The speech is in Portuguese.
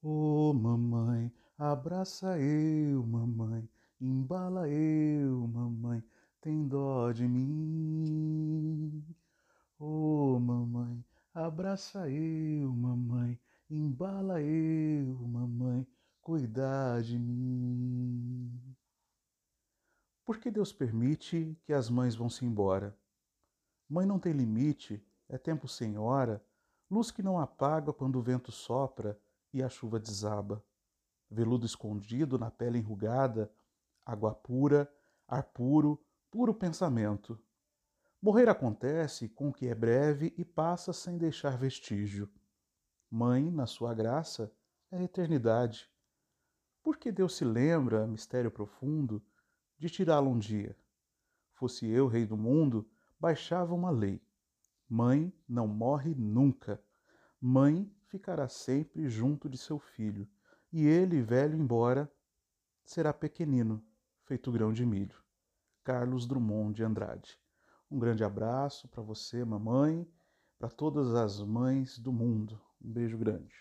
Oh, mamãe, abraça eu, mamãe, embala eu, mamãe, tem dó de mim. Oh, mamãe, abraça eu, mamãe, embala eu, mamãe, cuidar de mim. Por que Deus permite que as mães vão se embora? Mãe não tem limite, é tempo sem hora, luz que não apaga quando o vento sopra e a chuva desaba. Veludo escondido na pele enrugada, água pura, ar puro, puro pensamento. Morrer acontece com o que é breve e passa sem deixar vestígio. Mãe, na sua graça, é eternidade. Por que Deus se lembra, mistério profundo, de tirá-lo um dia? Fosse eu rei do mundo, baixava uma lei. Mãe não morre nunca. Mãe ficará sempre junto de seu filho, e ele, velho embora, será pequenino, feito grão de milho. Carlos Drummond de Andrade. Um grande abraço para você, mamãe, para todas as mães do mundo. Um beijo grande.